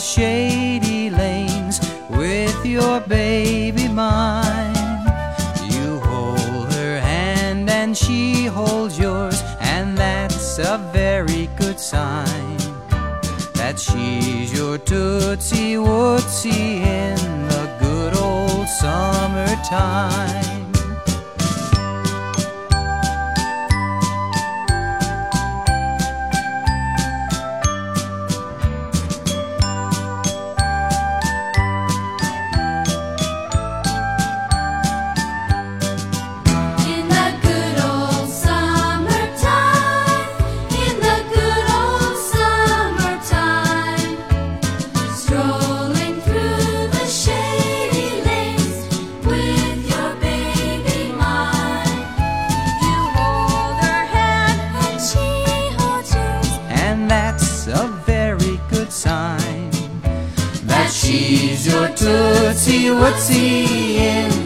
shady lanes with your baby mine. You hold her hand and she holds yours, and that's a very good sign. That she's your tootsie wootsie in the good old summertime. She's your tootsie wootsie in